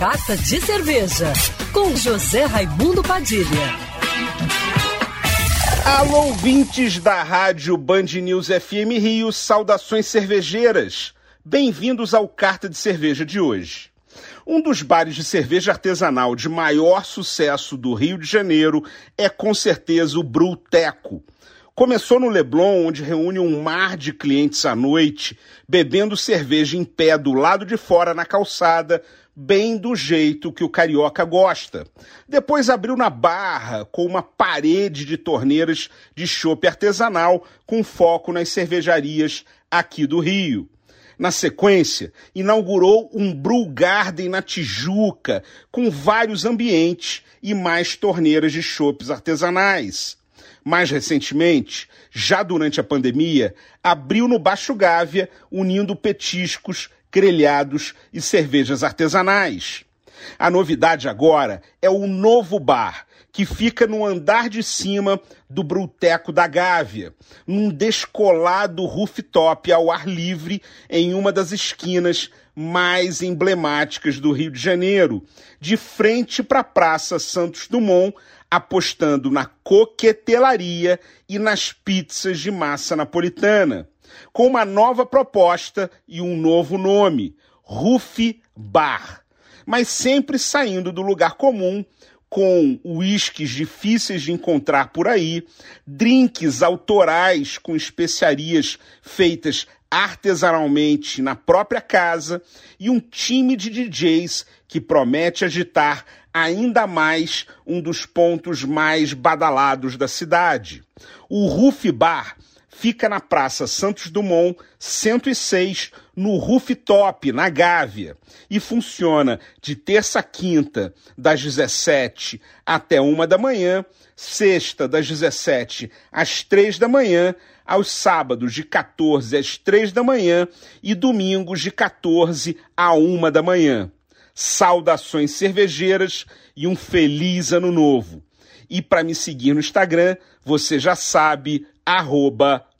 Carta de Cerveja, com José Raimundo Padilha. Alô, ouvintes da rádio Band News FM Rio, saudações cervejeiras. Bem-vindos ao Carta de Cerveja de hoje. Um dos bares de cerveja artesanal de maior sucesso do Rio de Janeiro é com certeza o Bruteco. Começou no Leblon, onde reúne um mar de clientes à noite, bebendo cerveja em pé do lado de fora na calçada, bem do jeito que o carioca gosta. Depois abriu na Barra, com uma parede de torneiras de chopp artesanal, com foco nas cervejarias aqui do Rio. Na sequência, inaugurou um Brew Garden na Tijuca, com vários ambientes e mais torneiras de chopps artesanais. Mais recentemente, já durante a pandemia, abriu no Baixo Gávea, unindo petiscos, grelhados e cervejas artesanais. A novidade agora é o novo bar, que fica no andar de cima do Bruteco da Gávea, num descolado rooftop ao ar livre em uma das esquinas mais emblemáticas do Rio de Janeiro, de frente para a Praça Santos Dumont, apostando na coquetelaria e nas pizzas de massa napolitana, com uma nova proposta e um novo nome, Rufi Bar, mas sempre saindo do lugar comum com uísques difíceis de encontrar por aí, drinks autorais com especiarias feitas artesanalmente na própria casa e um time de DJs que promete agitar ainda mais um dos pontos mais badalados da cidade. O Roof Bar fica na Praça Santos Dumont, 106, no Rooftop, na Gávea, e funciona de terça a quinta, das 17 até uma da manhã, sexta, das 17 às 3 da manhã, aos sábados, de 14 às 3 da manhã, e domingos, de 14 a 1 da manhã saudações cervejeiras e um feliz ano novo. E para me seguir no Instagram, você já sabe, arroba